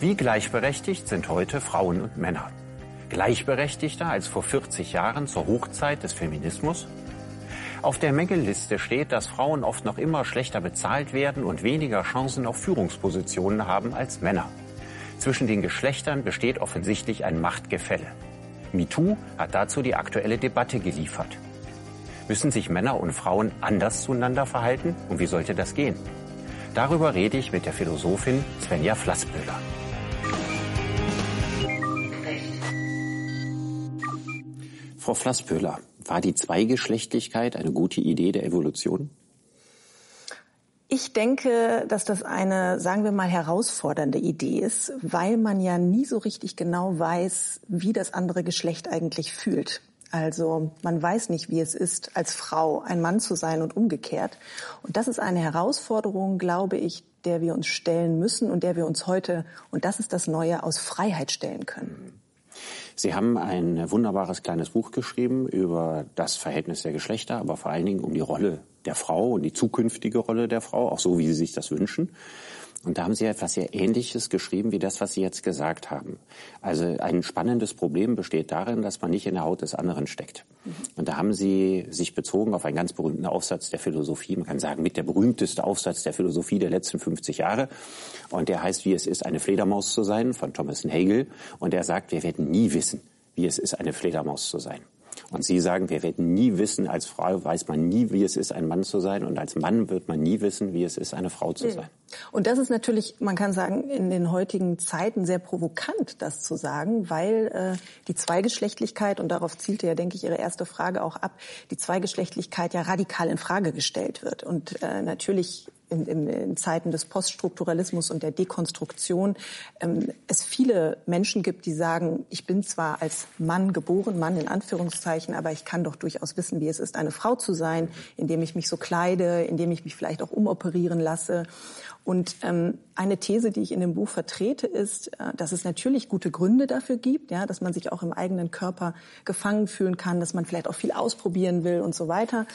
Wie gleichberechtigt sind heute Frauen und Männer? Gleichberechtigter als vor 40 Jahren zur Hochzeit des Feminismus? Auf der Mängelliste steht, dass Frauen oft noch immer schlechter bezahlt werden und weniger Chancen auf Führungspositionen haben als Männer. Zwischen den Geschlechtern besteht offensichtlich ein Machtgefälle. MeToo hat dazu die aktuelle Debatte geliefert. Müssen sich Männer und Frauen anders zueinander verhalten? Und wie sollte das gehen? Darüber rede ich mit der Philosophin Svenja Flassböhler. Frau Flasspöhler, war die Zweigeschlechtlichkeit eine gute Idee der Evolution? Ich denke, dass das eine, sagen wir mal, herausfordernde Idee ist, weil man ja nie so richtig genau weiß, wie das andere Geschlecht eigentlich fühlt. Also man weiß nicht, wie es ist, als Frau ein Mann zu sein und umgekehrt. Und das ist eine Herausforderung, glaube ich, der wir uns stellen müssen und der wir uns heute, und das ist das Neue, aus Freiheit stellen können. Sie haben ein wunderbares kleines Buch geschrieben über das Verhältnis der Geschlechter, aber vor allen Dingen um die Rolle der Frau und die zukünftige Rolle der Frau, auch so, wie Sie sich das wünschen. Und da haben Sie etwas sehr Ähnliches geschrieben wie das, was Sie jetzt gesagt haben. Also ein spannendes Problem besteht darin, dass man nicht in der Haut des anderen steckt. Und da haben Sie sich bezogen auf einen ganz berühmten Aufsatz der Philosophie, man kann sagen mit der berühmteste Aufsatz der Philosophie der letzten 50 Jahre. Und der heißt, wie es ist, eine Fledermaus zu sein, von Thomas Hegel. Und er sagt, wir werden nie wissen, wie es ist, eine Fledermaus zu sein. Und Sie sagen, wir werden nie wissen, als Frau weiß man nie, wie es ist, ein Mann zu sein. Und als Mann wird man nie wissen, wie es ist, eine Frau zu sein. Und das ist natürlich, man kann sagen, in den heutigen Zeiten sehr provokant, das zu sagen, weil äh, die Zweigeschlechtlichkeit, und darauf zielte ja, denke ich, Ihre erste Frage auch ab, die Zweigeschlechtlichkeit ja radikal in Frage gestellt wird. Und äh, natürlich in, in, in Zeiten des Poststrukturalismus und der Dekonstruktion ähm, es viele Menschen gibt, die sagen, ich bin zwar als Mann geboren, Mann in Anführungszeichen, aber ich kann doch durchaus wissen, wie es ist, eine Frau zu sein, indem ich mich so kleide, indem ich mich vielleicht auch umoperieren lasse. Und ähm, eine These, die ich in dem Buch vertrete, ist, äh, dass es natürlich gute Gründe dafür gibt, ja, dass man sich auch im eigenen Körper gefangen fühlen kann, dass man vielleicht auch viel ausprobieren will und so weiter.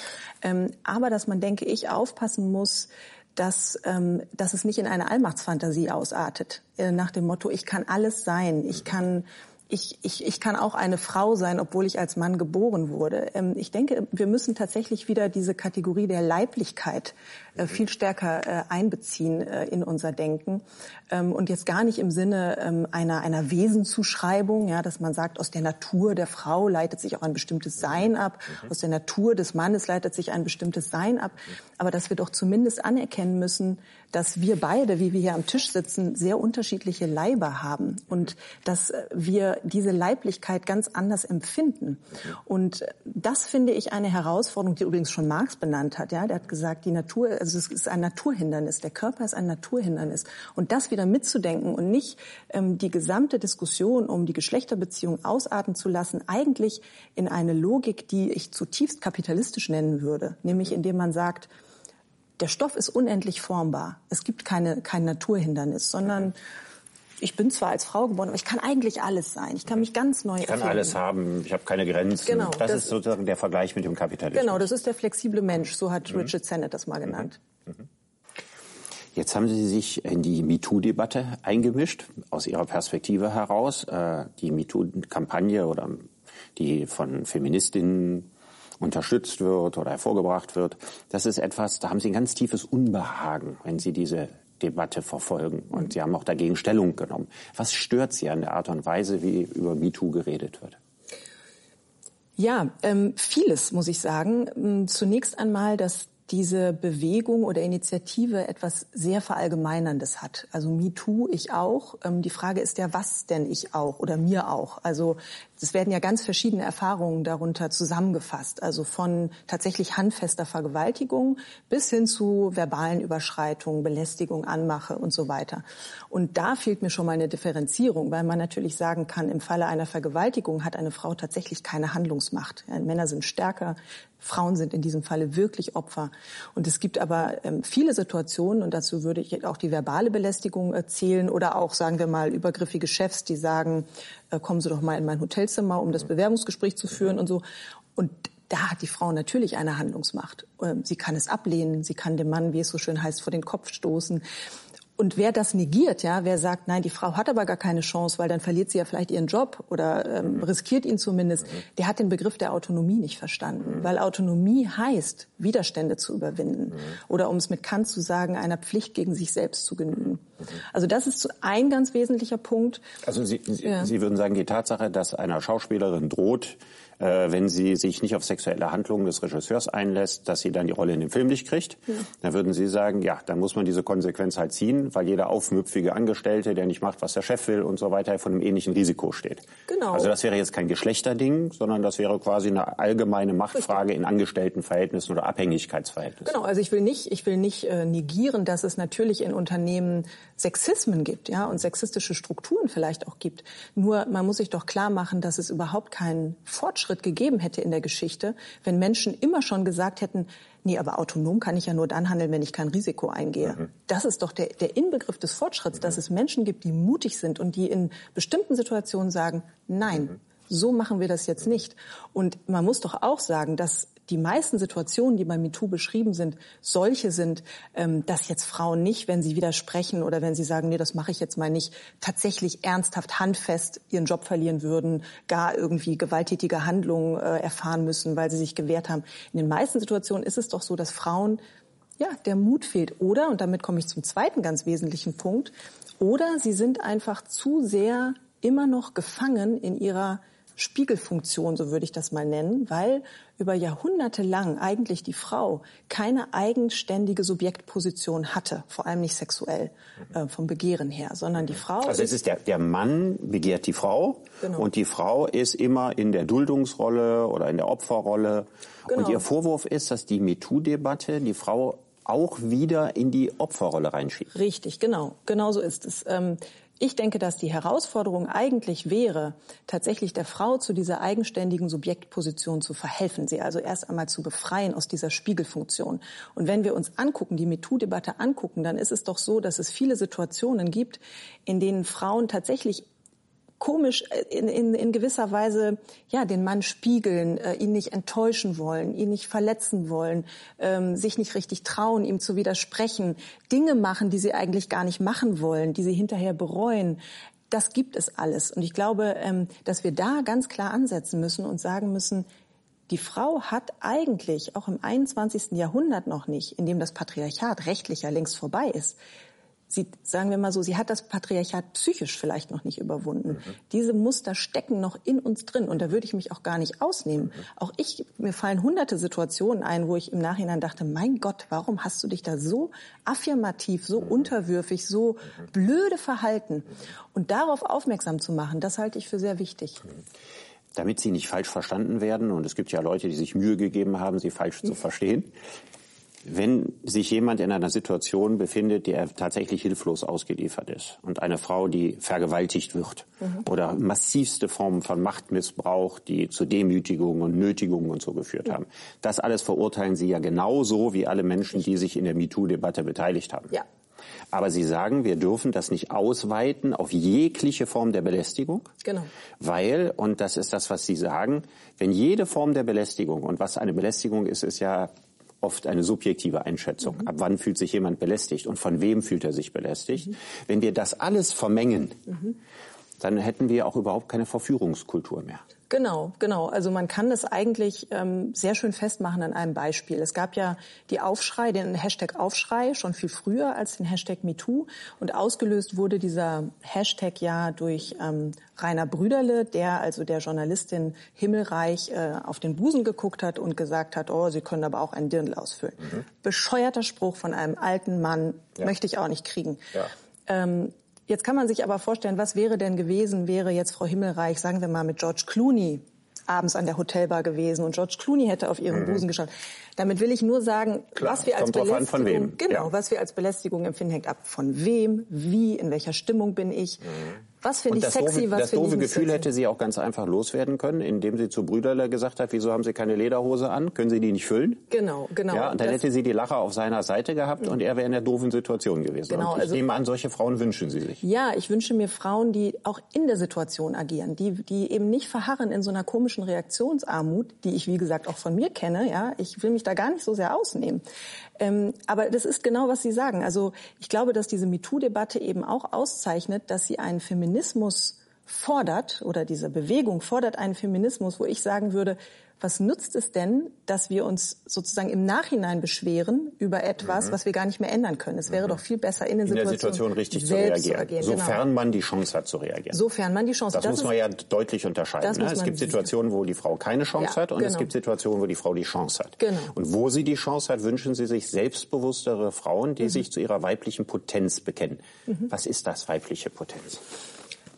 Ähm, aber dass man, denke ich, aufpassen muss, dass, ähm, dass es nicht in eine Allmachtsfantasie ausartet, äh, nach dem Motto, ich kann alles sein, ich kann ich, ich, ich kann auch eine Frau sein, obwohl ich als Mann geboren wurde. Ähm, ich denke, wir müssen tatsächlich wieder diese Kategorie der Leiblichkeit äh, viel stärker äh, einbeziehen äh, in unser Denken. Ähm, und jetzt gar nicht im Sinne ähm, einer, einer Wesenzuschreibung, ja, dass man sagt, aus der Natur der Frau leitet sich auch ein bestimmtes Sein ab, aus der Natur des Mannes leitet sich ein bestimmtes Sein ab, aber dass wir doch zumindest anerkennen müssen, dass wir beide, wie wir hier am Tisch sitzen, sehr unterschiedliche Leiber haben. Und dass wir diese Leiblichkeit ganz anders empfinden. Und das finde ich eine Herausforderung, die übrigens schon Marx benannt hat. Ja, der hat gesagt, die Natur, also es ist ein Naturhindernis. Der Körper ist ein Naturhindernis. Und das wieder mitzudenken und nicht ähm, die gesamte Diskussion um die Geschlechterbeziehung ausarten zu lassen, eigentlich in eine Logik, die ich zutiefst kapitalistisch nennen würde, nämlich indem man sagt, der Stoff ist unendlich formbar. Es gibt keine, kein Naturhindernis, sondern ich bin zwar als Frau geboren, aber ich kann eigentlich alles sein. Ich kann mich ganz neu Ich kann alles haben, ich habe keine Grenzen. Genau, das, das, ist sozusagen der Vergleich mit dem Kapitalismus. Genau, das ist der flexible Mensch, so hat mhm. Richard Sennett das mal mhm. genannt. Mhm. Jetzt haben Sie sich in die MeToo-Debatte eingemischt, aus Ihrer Perspektive heraus. Äh, die MeToo-Kampagne oder die von Feministinnen unterstützt wird oder hervorgebracht wird, das ist etwas, da haben Sie ein ganz tiefes Unbehagen, wenn Sie diese Debatte verfolgen. Und Sie haben auch dagegen Stellung genommen. Was stört Sie an der Art und Weise, wie über MeToo geredet wird? Ja, ähm, vieles muss ich sagen. Ähm, zunächst einmal, dass diese Bewegung oder Initiative etwas sehr Verallgemeinerndes hat. Also MeToo, ich auch. Ähm, die Frage ist ja, was denn ich auch oder mir auch? Also es werden ja ganz verschiedene Erfahrungen darunter zusammengefasst. Also von tatsächlich handfester Vergewaltigung bis hin zu verbalen Überschreitungen, Belästigung, Anmache und so weiter. Und da fehlt mir schon mal eine Differenzierung, weil man natürlich sagen kann, im Falle einer Vergewaltigung hat eine Frau tatsächlich keine Handlungsmacht. Ja, Männer sind stärker, Frauen sind in diesem Falle wirklich Opfer. Und es gibt aber ähm, viele Situationen, und dazu würde ich auch die verbale Belästigung erzählen oder auch, sagen wir mal, übergriffige Chefs, die sagen, äh, kommen Sie doch mal in mein Hotelzimmer, um das Bewerbungsgespräch zu führen und so. Und da hat die Frau natürlich eine Handlungsmacht. Ähm, sie kann es ablehnen, sie kann dem Mann, wie es so schön heißt, vor den Kopf stoßen. Und wer das negiert, ja, wer sagt, nein, die Frau hat aber gar keine Chance, weil dann verliert sie ja vielleicht ihren Job oder ähm, mhm. riskiert ihn zumindest, mhm. der hat den Begriff der Autonomie nicht verstanden. Mhm. Weil Autonomie heißt, Widerstände zu überwinden. Mhm. Oder um es mit Kant zu sagen, einer Pflicht gegen sich selbst zu genügen. Also das ist ein ganz wesentlicher Punkt. Also Sie, Sie, ja. Sie würden sagen, die Tatsache, dass einer Schauspielerin droht, äh, wenn sie sich nicht auf sexuelle Handlungen des Regisseurs einlässt, dass sie dann die Rolle in dem Film nicht kriegt. Ja. Dann würden Sie sagen, ja, dann muss man diese Konsequenz halt ziehen, weil jeder aufmüpfige Angestellte, der nicht macht, was der Chef will und so weiter, von einem ähnlichen Risiko steht. Genau. Also das wäre jetzt kein Geschlechterding, sondern das wäre quasi eine allgemeine Machtfrage in Angestelltenverhältnissen oder Abhängigkeitsverhältnissen. Genau, also ich will nicht, ich will nicht äh, negieren, dass es natürlich in Unternehmen Sexismen gibt, ja, und sexistische Strukturen vielleicht auch gibt. Nur man muss sich doch klar machen, dass es überhaupt keinen Fortschritt gegeben hätte in der Geschichte, wenn Menschen immer schon gesagt hätten, nee, aber autonom kann ich ja nur dann handeln, wenn ich kein Risiko eingehe. Mhm. Das ist doch der, der Inbegriff des Fortschritts, mhm. dass es Menschen gibt, die mutig sind und die in bestimmten Situationen sagen, nein, mhm. So machen wir das jetzt nicht. Und man muss doch auch sagen, dass die meisten Situationen, die bei MeToo beschrieben sind, solche sind, ähm, dass jetzt Frauen nicht, wenn sie widersprechen oder wenn sie sagen, nee, das mache ich jetzt mal nicht, tatsächlich ernsthaft handfest ihren Job verlieren würden, gar irgendwie gewalttätige Handlungen äh, erfahren müssen, weil sie sich gewehrt haben. In den meisten Situationen ist es doch so, dass Frauen ja, der Mut fehlt. Oder, und damit komme ich zum zweiten ganz wesentlichen Punkt, oder sie sind einfach zu sehr immer noch gefangen in ihrer Spiegelfunktion, so würde ich das mal nennen, weil über Jahrhunderte lang eigentlich die Frau keine eigenständige Subjektposition hatte, vor allem nicht sexuell äh, vom Begehren her, sondern die Frau. Also es ist der, der Mann begehrt die Frau genau. und die Frau ist immer in der Duldungsrolle oder in der Opferrolle. Genau. Und ihr Vorwurf ist, dass die MeToo-Debatte die Frau auch wieder in die Opferrolle reinschiebt. Richtig, genau. Genau so ist es. Ähm, ich denke, dass die Herausforderung eigentlich wäre, tatsächlich der Frau zu dieser eigenständigen Subjektposition zu verhelfen, sie also erst einmal zu befreien aus dieser Spiegelfunktion. Und wenn wir uns angucken, die MeToo-Debatte angucken, dann ist es doch so, dass es viele Situationen gibt, in denen Frauen tatsächlich komisch äh, in, in, in gewisser Weise ja den Mann spiegeln, äh, ihn nicht enttäuschen wollen, ihn nicht verletzen wollen, ähm, sich nicht richtig trauen, ihm zu widersprechen, Dinge machen, die sie eigentlich gar nicht machen wollen, die sie hinterher bereuen. Das gibt es alles. Und ich glaube, ähm, dass wir da ganz klar ansetzen müssen und sagen müssen, die Frau hat eigentlich auch im 21. Jahrhundert noch nicht, in dem das Patriarchat rechtlich ja längst vorbei ist, sie, sagen wir mal so, sie hat das Patriarchat psychisch vielleicht noch nicht überwunden. Mhm. Diese Muster stecken noch in uns drin und da würde ich mich auch gar nicht ausnehmen. Mhm. Auch ich, mir fallen hunderte Situationen ein, wo ich im Nachhinein dachte, mein Gott, warum hast du dich da so affirmativ, so mhm. unterwürfig, so mhm. blöde verhalten? Mhm. Und darauf aufmerksam zu machen, das halte ich für sehr wichtig. Mhm damit sie nicht falsch verstanden werden. Und es gibt ja Leute, die sich Mühe gegeben haben, sie falsch zu verstehen wenn sich jemand in einer Situation befindet, der tatsächlich hilflos ausgeliefert ist und eine Frau, die vergewaltigt wird mhm. oder massivste Formen von Machtmissbrauch, die zu Demütigungen und Nötigungen und so geführt mhm. haben, das alles verurteilen Sie ja genauso wie alle Menschen, die sich in der MeToo-Debatte beteiligt haben. Ja. Aber Sie sagen, wir dürfen das nicht ausweiten auf jegliche Form der Belästigung. Genau. Weil, und das ist das, was Sie sagen, wenn jede Form der Belästigung, und was eine Belästigung ist, ist ja oft eine subjektive Einschätzung. Mhm. Ab wann fühlt sich jemand belästigt und von wem fühlt er sich belästigt? Mhm. Wenn wir das alles vermengen, mhm. Dann hätten wir auch überhaupt keine Verführungskultur mehr. Genau, genau. Also man kann das eigentlich ähm, sehr schön festmachen an einem Beispiel. Es gab ja die Aufschrei, den Hashtag Aufschrei schon viel früher als den Hashtag MeToo. Und ausgelöst wurde dieser Hashtag ja durch ähm, Rainer Brüderle, der also der Journalistin Himmelreich äh, auf den Busen geguckt hat und gesagt hat, oh, Sie können aber auch einen Dirndl ausfüllen. Mhm. Bescheuerter Spruch von einem alten Mann, ja. möchte ich auch nicht kriegen. Ja. Ähm, Jetzt kann man sich aber vorstellen, was wäre denn gewesen, wäre jetzt Frau Himmelreich, sagen wir mal, mit George Clooney abends an der Hotelbar gewesen und George Clooney hätte auf ihren mhm. Busen geschaut. Damit will ich nur sagen, Klar, was wir als Belästigung, genau, ja. was wir als Belästigung empfinden, hängt ab von wem, wie, in welcher Stimmung bin ich. Mhm. Was finde ich sexy, doofe, was Das doofe Gefühl sexy? hätte sie auch ganz einfach loswerden können, indem sie zu Brüderle gesagt hat, wieso haben Sie keine Lederhose an? Können Sie die nicht füllen? Genau, genau. Ja, und dann das, hätte sie die Lacher auf seiner Seite gehabt und er wäre in der doofen Situation gewesen. Genau, und ich also- nehme an, solche Frauen wünschen Sie sich. Ja, ich wünsche mir Frauen, die auch in der Situation agieren, die, die eben nicht verharren in so einer komischen Reaktionsarmut, die ich, wie gesagt, auch von mir kenne. Ja, ich will mich da gar nicht so sehr ausnehmen. Ähm, aber das ist genau, was Sie sagen. Also ich glaube, dass diese MeToo-Debatte eben auch auszeichnet, dass sie einen Feminismus fordert oder diese Bewegung fordert einen Feminismus, wo ich sagen würde, was nützt es denn, dass wir uns sozusagen im Nachhinein beschweren über etwas, was wir gar nicht mehr ändern können? Es wäre doch viel besser in den Mhm. In der Situation richtig zu reagieren. zu agieren. Sofern genau. man die Chance hat zu reagieren. Sofern man die Chance Das, hat. muss man ist- ja deutlich unterscheiden. das Ne? Es man gibt. Situationen, wo die Frau keine Chance Ja, hat und es genau. gibt Situationen, wo die Frau die Chance hat. Genau. Und wo sie die Chance hat, wünschen Sie sich selbstbewusstere Frauen, Mhm. die sich zu ihrer weiblichen Potenz bekennen. Was ist das, weibliche Potenz?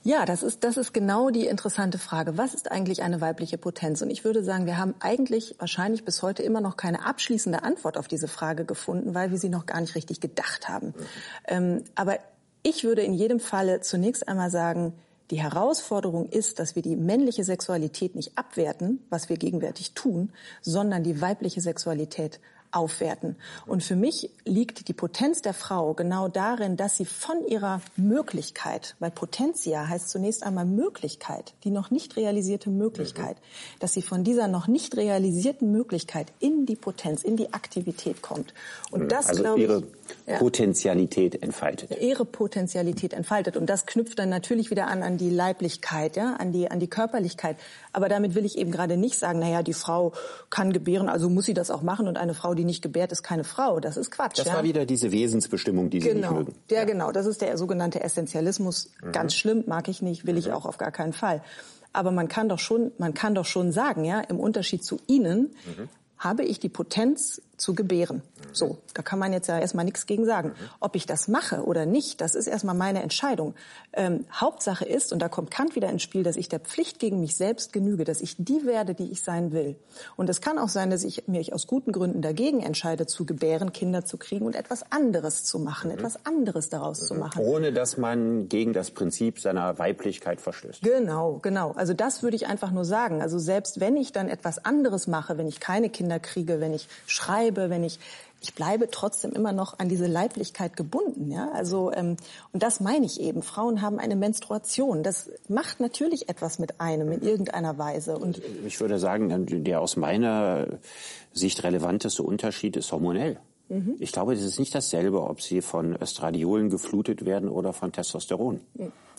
Ja, das ist, das ist genau die interessante Frage. Was ist eigentlich eine weibliche Potenz? Und ich würde sagen, wir haben eigentlich wahrscheinlich bis heute immer noch keine abschließende Antwort auf diese Frage gefunden, weil wir sie noch gar nicht richtig gedacht haben. Ähm, aber ich würde in jedem Falle zunächst einmal sagen, die Herausforderung ist, dass wir die männliche Sexualität nicht abwerten, was wir gegenwärtig tun, sondern die weibliche Sexualität aufwerten. Und für mich liegt die Potenz der Frau genau darin, dass sie von ihrer Möglichkeit, weil Potentia heißt zunächst einmal Möglichkeit, die noch nicht realisierte Möglichkeit, dass sie von dieser noch nicht realisierten Möglichkeit in die Potenz, in die Aktivität kommt. Und das, also glaube ich, ja Potentialität entfaltet. ihre Potentialität entfaltet. Und das knüpft dann natürlich wieder an, an die Leiblichkeit, ja, an die, an die Körperlichkeit. Aber damit will ich eben gerade nicht sagen, naja, die Frau kann gebären, also muss sie das auch machen und eine Frau, die nicht gebärt, ist keine Frau. Das ist Quatsch. Das ja? war wieder diese Wesensbestimmung, die Sie nicht Genau, mögen. ja, genau. Das ist der sogenannte Essentialismus. Mhm. Ganz schlimm, mag ich nicht, will ich auch auf gar keinen Fall. Aber man kann doch schon, man kann doch schon sagen, ja, im Unterschied zu Ihnen Mhm. habe ich die Potenz zu gebären. So, da kann man jetzt ja erstmal nichts gegen sagen. Ob ich das mache oder nicht, das ist erstmal meine Entscheidung. Ähm, Hauptsache ist, und da kommt Kant wieder ins Spiel, dass ich der Pflicht gegen mich selbst genüge, dass ich die werde, die ich sein will. Und es kann auch sein, dass ich mich aus guten Gründen dagegen entscheide, zu gebären, Kinder zu kriegen und etwas anderes zu machen, etwas anderes daraus zu machen. Ohne dass man gegen das Prinzip seiner Weiblichkeit verstößt. Genau, genau. Also das würde ich einfach nur sagen. Also selbst wenn ich dann etwas anderes mache, wenn ich keine Kinder kriege, wenn ich schreibe, wenn ich ich bleibe trotzdem immer noch an diese Leiblichkeit gebunden, ja. Also ähm, und das meine ich eben. Frauen haben eine Menstruation. Das macht natürlich etwas mit einem in irgendeiner Weise. Und Ich würde sagen, der aus meiner Sicht relevanteste Unterschied ist hormonell. Mhm. Ich glaube, das ist nicht dasselbe, ob sie von Östradiolen geflutet werden oder von Testosteron.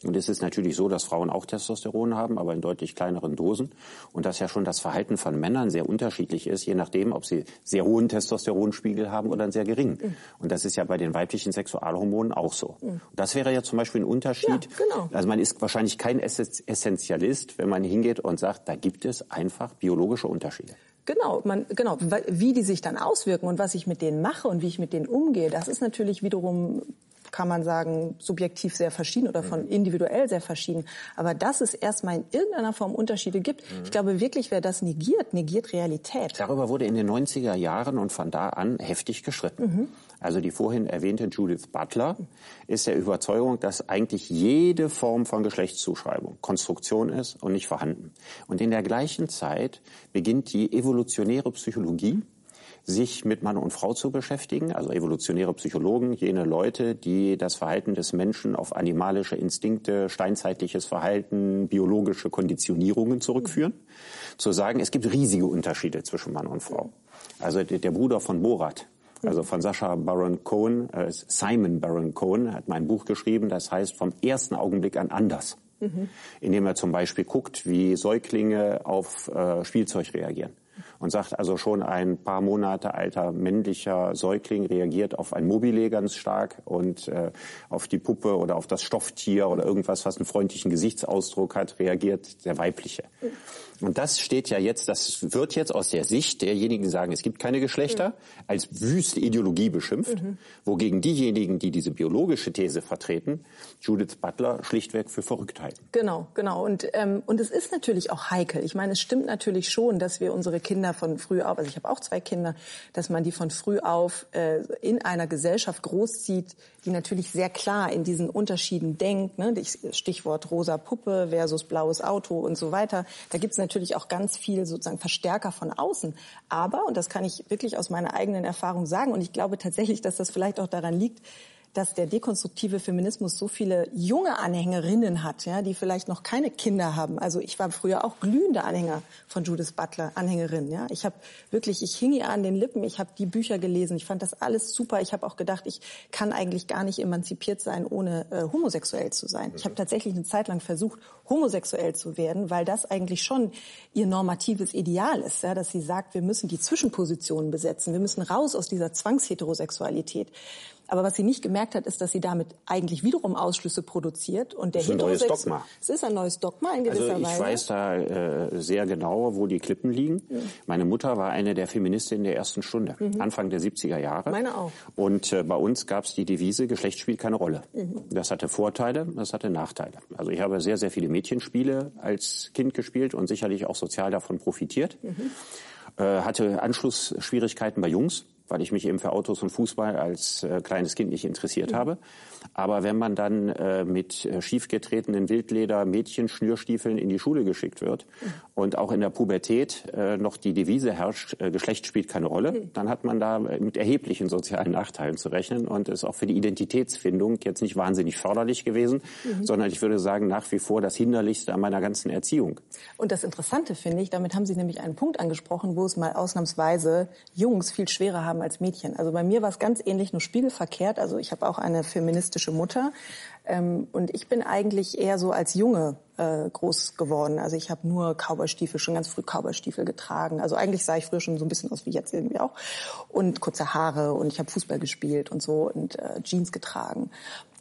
Und es ist natürlich so, dass Frauen auch Testosteron haben, aber in deutlich kleineren Dosen. Und dass ja schon das Verhalten von Männern sehr unterschiedlich ist, je nachdem, ob sie sehr hohen Testosteronspiegel haben oder einen sehr geringen. Mhm. Und das ist ja bei den weiblichen Sexualhormonen auch so. Das wäre ja zum Beispiel ein Unterschied. Ja, genau. Also man ist wahrscheinlich kein Ess- Essentialist, wenn man hingeht und sagt, da gibt es einfach biologische Unterschiede. Genau, man, genau, wie die sich dann auswirken und was ich mit denen mache und wie ich mit denen umgehe, das ist natürlich wiederum, kann man sagen, subjektiv sehr verschieden oder von individuell sehr verschieden. Aber dass es erstmal in irgendeiner Form Unterschiede gibt, ich glaube wirklich, wer das negiert, negiert Realität. Darüber wurde in den 90er Jahren und von da an heftig gestritten. Also die vorhin erwähnte Judith Butler ist der Überzeugung, dass eigentlich jede Form von Geschlechtszuschreibung Konstruktion ist und nicht vorhanden. Und in der gleichen Zeit beginnt die evolutionäre Psychologie sich mit Mann und Frau zu beschäftigen, also evolutionäre Psychologen, jene Leute, die das Verhalten des Menschen auf animalische Instinkte, steinzeitliches Verhalten, biologische Konditionierungen zurückführen, zu sagen, es gibt riesige Unterschiede zwischen Mann und Frau. Also der, der Bruder von Borat, also von Sascha Baron Cohen, äh, Simon Baron Cohen, hat mein Buch geschrieben, das heißt vom ersten Augenblick an anders. Indem er zum Beispiel guckt, wie Säuglinge auf äh, Spielzeug reagieren. Und sagt also schon ein paar Monate alter männlicher Säugling reagiert auf ein Mobile ganz stark und äh, auf die Puppe oder auf das Stofftier oder irgendwas, was einen freundlichen Gesichtsausdruck hat, reagiert der weibliche. Und das steht ja jetzt, das wird jetzt aus der Sicht derjenigen, die sagen, es gibt keine Geschlechter, als wüste Ideologie beschimpft, mhm. wogegen diejenigen, die diese biologische These vertreten, Judith Butler schlichtweg für verrückt halten. Genau, genau. Und, ähm, und es ist natürlich auch heikel. Ich meine, es stimmt natürlich schon, dass wir unsere Kinder von früh auf, also ich habe auch zwei Kinder, dass man die von früh auf äh, in einer Gesellschaft großzieht, die natürlich sehr klar in diesen Unterschieden denkt. Ne? Stichwort rosa Puppe versus blaues Auto und so weiter. Da gibt es natürlich auch ganz viel sozusagen Verstärker von außen. Aber, und das kann ich wirklich aus meiner eigenen Erfahrung sagen, und ich glaube tatsächlich, dass das vielleicht auch daran liegt, dass der dekonstruktive Feminismus so viele junge Anhängerinnen hat, ja, die vielleicht noch keine Kinder haben. Also ich war früher auch glühende Anhänger von Judith Butler, Anhängerin. Ja, ich habe wirklich, ich hing ihr an den Lippen. Ich habe die Bücher gelesen. Ich fand das alles super. Ich habe auch gedacht, ich kann eigentlich gar nicht emanzipiert sein, ohne äh, homosexuell zu sein. Ich habe tatsächlich eine Zeit lang versucht, homosexuell zu werden, weil das eigentlich schon ihr normatives Ideal ist, ja, dass sie sagt, wir müssen die Zwischenpositionen besetzen. Wir müssen raus aus dieser Zwangsheterosexualität. Aber was sie nicht gemerkt hat, ist, dass sie damit eigentlich wiederum Ausschlüsse produziert. Und der das ist ein neues Dogma. Es ist ein neues Dogma in gewisser also ich Weise. Ich weiß da äh, sehr genau, wo die Klippen liegen. Mhm. Meine Mutter war eine der Feministinnen der ersten Stunde, mhm. Anfang der 70er Jahre. Meine auch. Und äh, bei uns gab es die Devise, Geschlecht spielt keine Rolle. Mhm. Das hatte Vorteile, das hatte Nachteile. Also ich habe sehr, sehr viele Mädchenspiele als Kind gespielt und sicherlich auch sozial davon profitiert. Mhm. Äh, hatte Anschlussschwierigkeiten bei Jungs weil ich mich eben für Autos und Fußball als äh, kleines Kind nicht interessiert mhm. habe. Aber wenn man dann äh, mit äh, schiefgetretenen Wildleder Mädchenschnürstiefeln in die Schule geschickt wird mhm. und auch in der Pubertät äh, noch die Devise herrscht, äh, Geschlecht spielt keine Rolle, mhm. dann hat man da mit erheblichen sozialen Nachteilen zu rechnen und ist auch für die Identitätsfindung jetzt nicht wahnsinnig förderlich gewesen, mhm. sondern ich würde sagen nach wie vor das Hinderlichste an meiner ganzen Erziehung. Und das Interessante finde ich, damit haben Sie nämlich einen Punkt angesprochen, wo es mal ausnahmsweise Jungs viel schwerer haben als Mädchen. Also bei mir war es ganz ähnlich, nur spiegelverkehrt. Also ich habe auch eine feministische Mutter. Ähm, und ich bin eigentlich eher so als Junge äh, groß geworden. Also ich habe nur Cowboystiefel, schon ganz früh Cowboystiefel getragen. Also eigentlich sah ich früher schon so ein bisschen aus wie jetzt irgendwie auch. Und kurze Haare und ich habe Fußball gespielt und so und äh, Jeans getragen.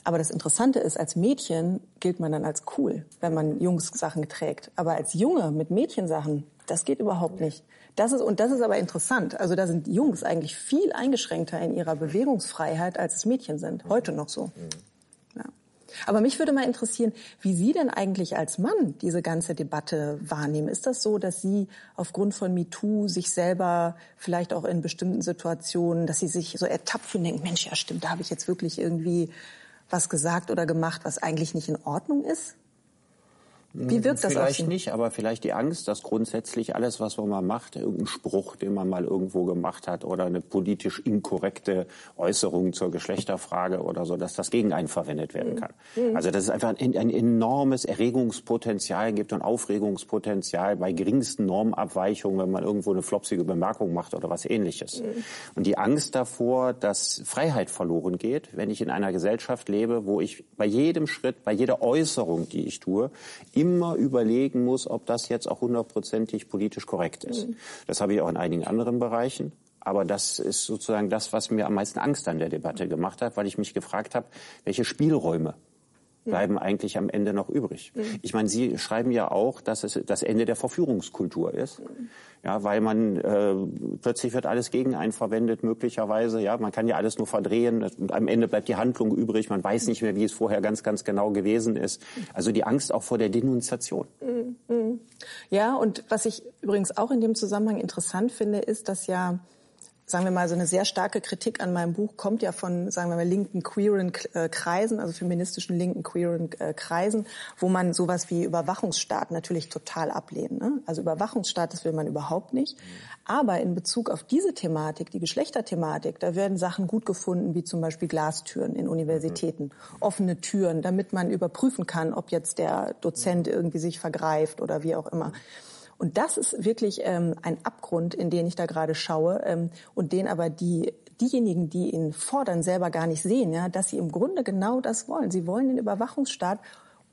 Aber das Interessante ist, als Mädchen gilt man dann als cool, wenn man Jungs Sachen trägt. Aber als Junge mit Mädchensachen, das geht überhaupt nicht. Das ist, und das ist aber interessant. Also da sind Jungs eigentlich viel eingeschränkter in ihrer Bewegungsfreiheit, als es Mädchen sind. Heute noch so. Ja. Aber mich würde mal interessieren, wie Sie denn eigentlich als Mann diese ganze Debatte wahrnehmen. Ist das so, dass Sie aufgrund von MeToo sich selber vielleicht auch in bestimmten Situationen, dass Sie sich so ertappt fühlen, denken, Mensch, ja stimmt, da habe ich jetzt wirklich irgendwie was gesagt oder gemacht, was eigentlich nicht in Ordnung ist? Wie wirkt das Vielleicht nicht, aber vielleicht die Angst, dass grundsätzlich alles, was man mal macht, irgendein Spruch, den man mal irgendwo gemacht hat oder eine politisch inkorrekte Äußerung zur Geschlechterfrage oder so, dass das gegen einen verwendet werden kann. Mhm. Also dass es einfach ein, ein, enormes Erregungspotenzial gibt und Aufregungspotenzial bei geringsten Normabweichungen, wenn man irgendwo eine flopsige Bemerkung macht oder was ähnliches. Mhm. Und die Angst davor, dass Freiheit verloren geht, wenn ich in einer Gesellschaft lebe, wo ich bei jedem Schritt, bei jeder Äußerung, die ich tue, immer überlegen muss, ob das jetzt auch hundertprozentig politisch korrekt ist. Mhm. Das habe ich auch in einigen anderen Bereichen. Aber das ist sozusagen das, was mir am meisten Angst an der Debatte gemacht hat, weil ich mich gefragt habe, welche Spielräume bleiben eigentlich am Ende noch übrig. Ich meine, Sie schreiben ja auch, dass es das Ende der Verführungskultur ist. Ja, weil man äh, plötzlich wird alles gegen einen verwendet, möglicherweise. Ja, man kann ja alles nur verdrehen und am Ende bleibt die Handlung übrig. Man weiß nicht mehr, wie es vorher ganz, ganz genau gewesen ist. Also die Angst auch vor der Denunziation. Mhm. Ja, und was ich übrigens auch in dem Zusammenhang interessant finde, ist, dass ja sagen wir mal, so eine sehr starke Kritik an meinem Buch kommt ja von, sagen wir mal, linken queeren äh, Kreisen, also feministischen linken queeren äh, Kreisen, wo man sowas wie Überwachungsstaat natürlich total ablehnt. Ne? Also Überwachungsstaat, das will man überhaupt nicht. Aber in Bezug auf diese Thematik, die Geschlechterthematik, da werden Sachen gut gefunden, wie zum Beispiel Glastüren in Universitäten, offene Türen, damit man überprüfen kann, ob jetzt der Dozent irgendwie sich vergreift oder wie auch immer. Und das ist wirklich ähm, ein Abgrund, in den ich da gerade schaue ähm, und den aber die diejenigen, die ihn fordern, selber gar nicht sehen, ja, dass sie im Grunde genau das wollen. Sie wollen den Überwachungsstaat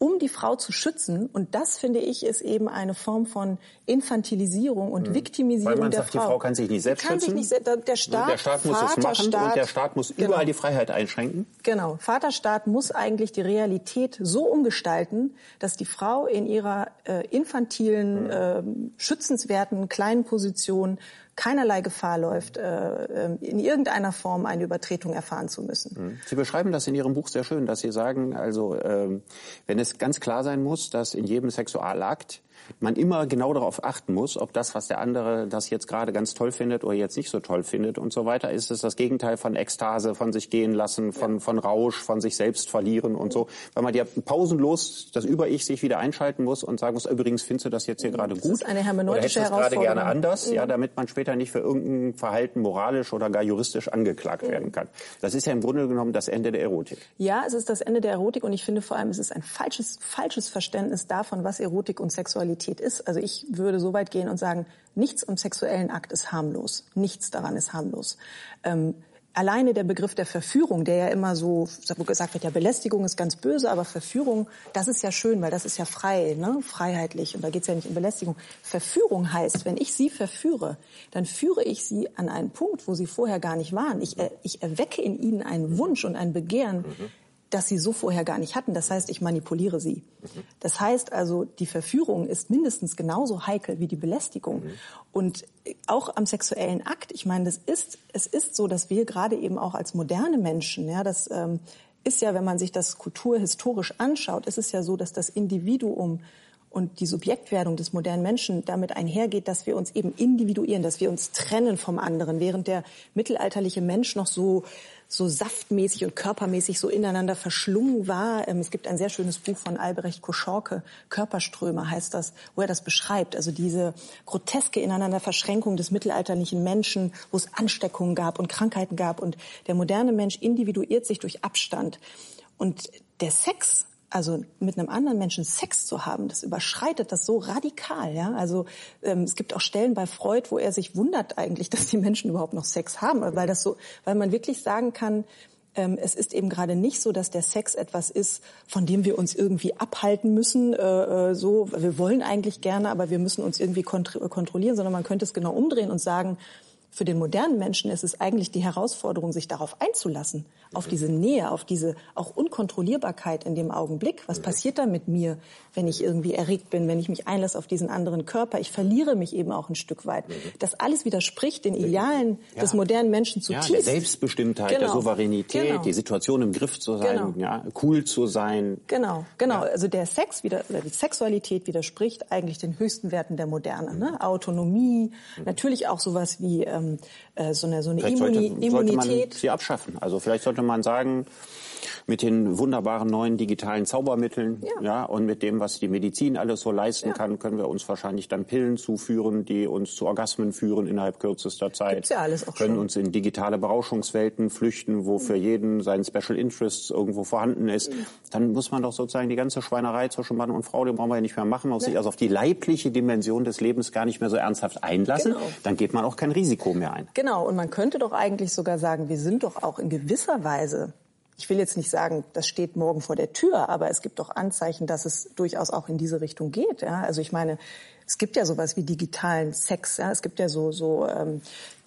um die Frau zu schützen. Und das, finde ich, ist eben eine Form von Infantilisierung und mhm. Viktimisierung Weil man der sagt, Frau. die Frau kann sich nicht selbst kann schützen. Sich nicht, der Staat, der Staat muss es machen und der Staat muss genau. überall die Freiheit einschränken. Genau. Vaterstaat muss eigentlich die Realität so umgestalten, dass die Frau in ihrer äh, infantilen, äh, schützenswerten, kleinen Position keinerlei Gefahr läuft, äh, in irgendeiner Form eine Übertretung erfahren zu müssen. Mhm. Sie beschreiben das in Ihrem Buch sehr schön, dass Sie sagen, also ähm, wenn es ganz klar sein muss, dass in jedem Sexualakt man immer genau darauf achten muss, ob das, was der andere das jetzt gerade ganz toll findet oder jetzt nicht so toll findet und so weiter, ist es das Gegenteil von Ekstase, von sich gehen lassen, von, von Rausch, von sich selbst verlieren und so. Weil man ja pausenlos das Über-Ich sich wieder einschalten muss und sagen muss, übrigens findest du das jetzt hier gerade gut? Das ist eine hermeneutische oder hättest das gerade gerne anders, ja, damit man später nicht für irgendein Verhalten moralisch oder gar juristisch angeklagt werden kann. Das ist ja im Grunde genommen das Ende der Erotik. Ja, es ist das Ende der Erotik und ich finde vor allem, es ist ein falsches, falsches Verständnis davon, was Erotik und Sexualität ist. Also ich würde so weit gehen und sagen, nichts am sexuellen Akt ist harmlos. Nichts daran ist harmlos. Ähm, alleine der Begriff der Verführung, der ja immer so wo gesagt wird, ja Belästigung ist ganz böse, aber Verführung, das ist ja schön, weil das ist ja frei, ne? freiheitlich und da geht es ja nicht um Belästigung. Verführung heißt, wenn ich Sie verführe, dann führe ich Sie an einen Punkt, wo Sie vorher gar nicht waren. Ich, ich erwecke in Ihnen einen Wunsch und ein Begehren, mhm das sie so vorher gar nicht hatten. Das heißt, ich manipuliere sie. Das heißt also, die Verführung ist mindestens genauso heikel wie die Belästigung. Und auch am sexuellen Akt, ich meine, das ist, es ist so, dass wir gerade eben auch als moderne Menschen, ja, das ähm, ist ja, wenn man sich das kulturhistorisch anschaut, ist es ja so, dass das Individuum und die Subjektwerdung des modernen Menschen damit einhergeht, dass wir uns eben individuieren, dass wir uns trennen vom anderen, während der mittelalterliche Mensch noch so so saftmäßig und körpermäßig so ineinander verschlungen war. Ähm, es gibt ein sehr schönes Buch von Albrecht Koschorke, Körperströme heißt das, wo er das beschreibt. Also diese groteske Ineinanderverschränkung des mittelalterlichen Menschen, wo es Ansteckungen gab und Krankheiten gab. Und der moderne Mensch individuiert sich durch Abstand. Und der Sex also mit einem anderen Menschen Sex zu haben, das überschreitet das so radikal. Ja? Also ähm, es gibt auch Stellen bei Freud, wo er sich wundert eigentlich, dass die Menschen überhaupt noch Sex haben, weil das so, weil man wirklich sagen kann, ähm, es ist eben gerade nicht so, dass der Sex etwas ist, von dem wir uns irgendwie abhalten müssen. Äh, äh so, wir wollen eigentlich gerne, aber wir müssen uns irgendwie kontrollieren, sondern man könnte es genau umdrehen und sagen, für den modernen Menschen ist es eigentlich die Herausforderung, sich darauf einzulassen, auf diese Nähe, auf diese auch Unkontrollierbarkeit in dem Augenblick. Was passiert da mit mir, wenn ich irgendwie erregt bin, wenn ich mich einlasse auf diesen anderen Körper? Ich verliere mich eben auch ein Stück weit. Das alles widerspricht den Idealen ja. des modernen Menschen zutiefst. Ja, der Selbstbestimmtheit, genau. der Souveränität, genau. die Situation im Griff zu sein, genau. ja, cool zu sein. Genau, genau. Ja. Also der Sex wieder, oder die Sexualität widerspricht eigentlich den höchsten Werten der Moderne. Ne? Autonomie, mhm. natürlich auch sowas wie ähm, äh, so eine, so eine Immuni sollte, Immunität. Sollte man sie abschaffen. Also vielleicht sollte man sagen, mit den wunderbaren neuen digitalen Zaubermitteln, ja. ja, und mit dem, was die Medizin alles so leisten ja. kann, können wir uns wahrscheinlich dann Pillen zuführen, die uns zu Orgasmen führen innerhalb kürzester Zeit. Gibt's ja alles auch können schon. uns in digitale Berauschungswelten flüchten, wo für jeden sein Special Interests irgendwo vorhanden ist. Mhm. Dann muss man doch sozusagen die ganze Schweinerei zwischen Mann und Frau, die brauchen wir ja nicht mehr machen, muss sich also auf die leibliche Dimension des Lebens gar nicht mehr so ernsthaft einlassen. Genau. Dann geht man auch kein Risiko mehr ein. Genau. Und man könnte doch eigentlich sogar sagen, wir sind doch auch in gewisser Weise ich will jetzt nicht sagen, das steht morgen vor der Tür, aber es gibt doch Anzeichen, dass es durchaus auch in diese Richtung geht. Ja? Also ich meine, es gibt ja sowas wie digitalen Sex. Ja? Es gibt ja so, so ähm,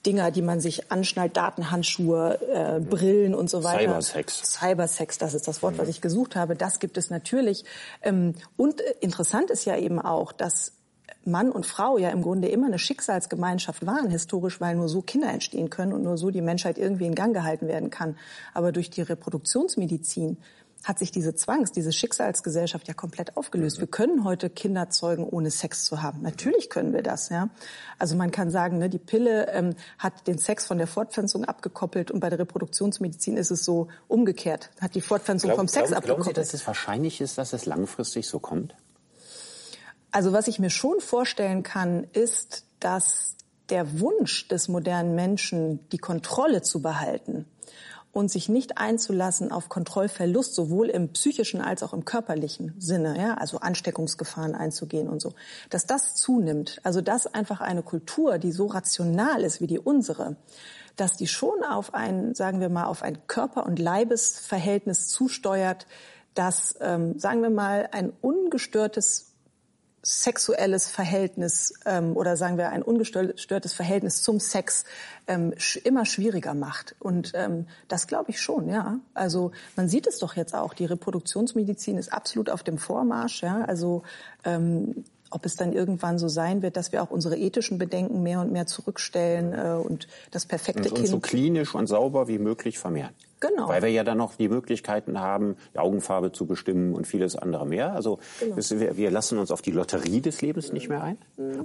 Dinger, die man sich anschnallt, Datenhandschuhe, äh, Brillen und so weiter. Cybersex. Cybersex, das ist das Wort, was ich gesucht habe. Das gibt es natürlich. Ähm, und interessant ist ja eben auch, dass Mann und Frau ja im Grunde immer eine Schicksalsgemeinschaft waren, historisch, weil nur so Kinder entstehen können und nur so die Menschheit irgendwie in Gang gehalten werden kann. Aber durch die Reproduktionsmedizin hat sich diese Zwangs-, diese Schicksalsgesellschaft ja komplett aufgelöst. Wir können heute Kinder zeugen, ohne Sex zu haben. Natürlich können wir das, ja. Also man kann sagen, ne, die Pille ähm, hat den Sex von der Fortpflanzung abgekoppelt und bei der Reproduktionsmedizin ist es so umgekehrt. Hat die Fortpflanzung Glaub, vom Sex glauben, abgekoppelt. Glauben Sie, dass es wahrscheinlich ist, dass es langfristig so kommt? Also was ich mir schon vorstellen kann, ist, dass der Wunsch des modernen Menschen, die Kontrolle zu behalten und sich nicht einzulassen auf Kontrollverlust, sowohl im psychischen als auch im körperlichen Sinne, ja, also Ansteckungsgefahren einzugehen und so, dass das zunimmt. Also dass einfach eine Kultur, die so rational ist wie die unsere, dass die schon auf ein, sagen wir mal, auf ein Körper- und Leibesverhältnis zusteuert, dass, ähm, sagen wir mal, ein ungestörtes sexuelles Verhältnis ähm, oder sagen wir ein ungestörtes Verhältnis zum Sex ähm, sch immer schwieriger macht. Und ähm, das glaube ich schon, ja. Also man sieht es doch jetzt auch, die Reproduktionsmedizin ist absolut auf dem Vormarsch. Ja? Also ähm, ob es dann irgendwann so sein wird, dass wir auch unsere ethischen Bedenken mehr und mehr zurückstellen äh, und das perfekte und Kind so klinisch und sauber wie möglich vermehren. Genau. Weil wir ja dann noch die Möglichkeiten haben, die Augenfarbe zu bestimmen und vieles andere mehr. Also Genau. es, wir, wir lassen uns auf die Lotterie des Lebens nicht mehr ein.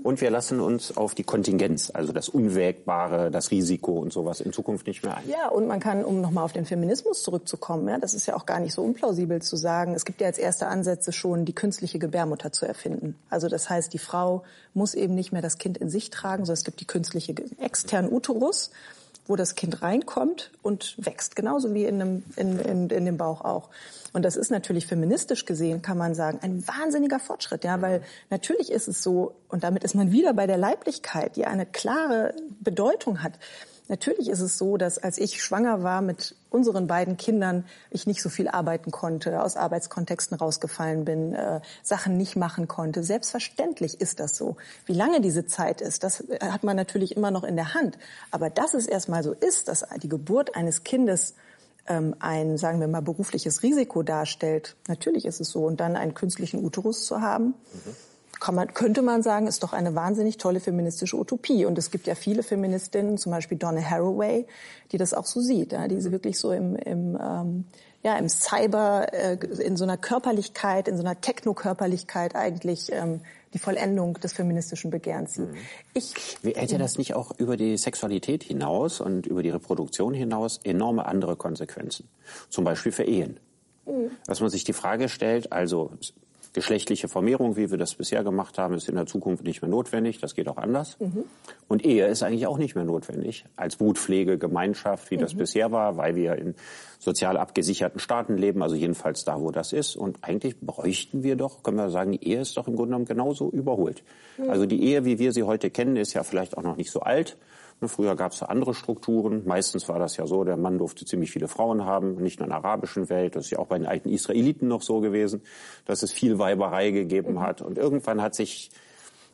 Und wir lassen uns auf die Kontingenz, also das Unwägbare, das Risiko und sowas in Zukunft nicht mehr ein. Ja, und man kann, um nochmal auf den Feminismus zurückzukommen, ja, das ist ja auch gar nicht so unplausibel zu sagen, es gibt ja als erste Ansätze schon, die künstliche Gebärmutter zu erfinden. Also das heißt, die Frau muss eben nicht mehr das Kind in sich tragen, sondern es gibt die künstliche externen Uterus, wo das Kind reinkommt und wächst, genauso wie in, einem, in, in, in dem Bauch auch. Und das ist natürlich feministisch gesehen, kann man sagen, ein wahnsinniger Fortschritt, ja, weil natürlich ist es so, und damit ist man wieder bei der Leiblichkeit, die eine klare Bedeutung hat. Natürlich ist es so, dass als ich schwanger war mit unseren beiden Kindern, ich nicht so viel arbeiten konnte, aus Arbeitskontexten rausgefallen bin, äh, Sachen nicht machen konnte. Selbstverständlich ist das so. Wie lange diese Zeit ist, das äh, hat man natürlich immer noch in der Hand. Aber dass es erstmal so ist, dass die Geburt eines Kindes ähm, ein, sagen wir mal, berufliches Risiko darstellt, natürlich ist es so. Und dann einen künstlichen Uterus zu haben, kann man, könnte man sagen, ist doch eine wahnsinnig tolle feministische Utopie. Und es gibt ja viele Feministinnen, zum Beispiel Donna Haraway, die das auch so sieht, ja, die sie wirklich so im, im, ähm, ja, im Cyber, äh, in so einer Körperlichkeit, in so einer Technokörperlichkeit eigentlich ähm, die Vollendung des feministischen Begehrens sieht. Ich, Wie hätte das nicht auch über die Sexualität hinaus und über die Reproduktion hinaus enorme andere Konsequenzen? Zum Beispiel für Ehen. Dass man sich die Frage stellt, also geschlechtliche Vermehrung, wie wir das bisher gemacht haben, ist in der Zukunft nicht mehr notwendig. Das geht auch anders. Und Ehe ist eigentlich auch nicht mehr notwendig als Brutpflege, Gemeinschaft, wie das bisher war, weil wir in sozial abgesicherten Staaten leben, also jedenfalls da, wo das ist. Und eigentlich bräuchten wir doch, können wir sagen, die Ehe ist doch im Grunde genommen genauso überholt. Also die Ehe, wie wir sie heute kennen, ist ja vielleicht auch noch nicht so alt. Ne, Früher gab es andere Strukturen. Meistens war das ja so, der Mann durfte ziemlich viele Frauen haben, nicht nur in der arabischen Welt. Das ist ja auch bei den alten Israeliten noch so gewesen, dass es viel Weiberei gegeben hat. Und irgendwann hat sich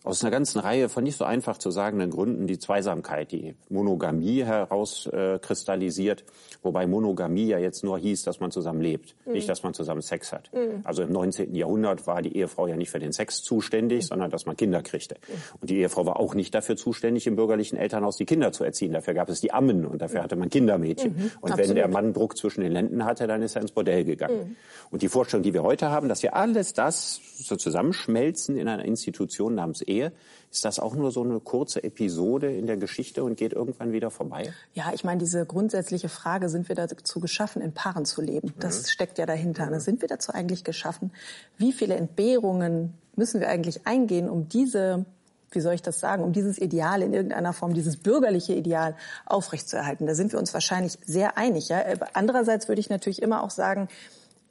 aus einer ganzen Reihe von nicht so einfach zu sagenden Gründen die Zweisamkeit, die Monogamie herauskristallisiert, wobei Monogamie ja jetzt nur hieß, dass man zusammen lebt, nicht, dass man zusammen Sex hat. Also im 19. Jahrhundert war die Ehefrau ja nicht für den Sex zuständig, sondern dass man Kinder kriegte. Und die Ehefrau war auch nicht dafür zuständig, im bürgerlichen Elternhaus die Kinder zu erziehen. Dafür gab es die Ammen und dafür hatte man Kindermädchen. Und wenn absolut. der Mann Druck zwischen den Lenden hatte, dann ist er ins Bordell gegangen. Und die Vorstellung, die wir heute haben, dass wir alles das so zusammenschmelzen in einer Institution namens Ehe, ist das auch nur so eine kurze Episode in der Geschichte und geht irgendwann wieder vorbei? Ja, ich meine, diese grundsätzliche Frage, sind wir dazu geschaffen, in Paaren zu leben? Das steckt ja dahinter. Ne? Sind wir dazu eigentlich geschaffen? Wie viele Entbehrungen müssen wir eigentlich eingehen, um diese, wie soll ich das sagen, um dieses Ideal in irgendeiner Form, dieses bürgerliche Ideal aufrechtzuerhalten? Da sind wir uns wahrscheinlich sehr einig. Ja? Äh, Andererseits würde ich natürlich immer auch sagen,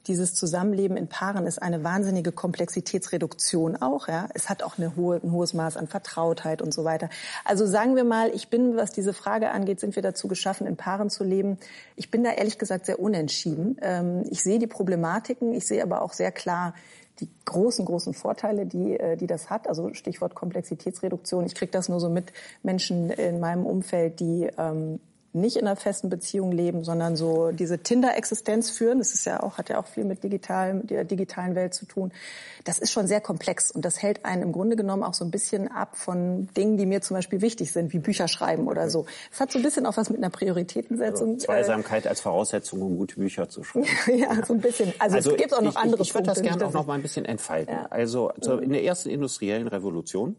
dieses Zusammenleben in Paaren ist eine wahnsinnige Komplexitätsreduktion auch. Ja, es hat auch eine hohe, ein hohes Maß an Vertrautheit und so weiter. Also sagen wir mal, ich bin, was diese Frage angeht, sind wir dazu geschaffen, in Paaren zu leben. Ich bin da ehrlich gesagt sehr unentschieden. Ähm, Ich sehe die Problematiken, ich sehe aber auch sehr klar die großen, großen Vorteile, die, äh, die das hat. Also Stichwort Komplexitätsreduktion. Ich kriege das nur so mit Menschen in meinem Umfeld, die ähm, nicht in einer festen Beziehung leben, sondern so diese Tinder-Existenz führen. Das ist ja auch, hat ja auch viel mit digital, mit der digitalen Welt zu tun. Das ist schon sehr komplex und das hält einen im Grunde genommen auch so ein bisschen ab von Dingen, die mir zum Beispiel wichtig sind, wie Bücher schreiben oder so. Es hat so ein bisschen auch was mit einer Prioritätensetzung. Also Zweisamkeit als Voraussetzung, um gute Bücher zu schreiben. ja, so ein bisschen. Also, es gibt auch noch ich, andere Ich, ich würde das gerne auch noch mal ein bisschen entfalten. Ja. Also zur, in der ersten industriellen Revolution,